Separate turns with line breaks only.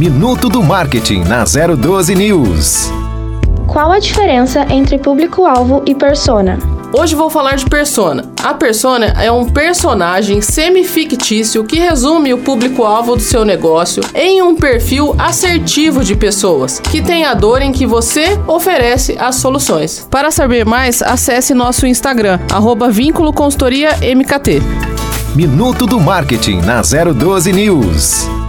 Minuto do Marketing na 012 News.
Qual a diferença entre público-alvo e persona?
Hoje vou falar de persona. A persona é um personagem semi-fictício que resume o público-alvo do seu negócio em um perfil assertivo de pessoas que tem a dor em que você oferece as soluções. Para saber mais, acesse nosso Instagram, arroba Vínculo Consultoria MKT.
Minuto do Marketing na 012 News.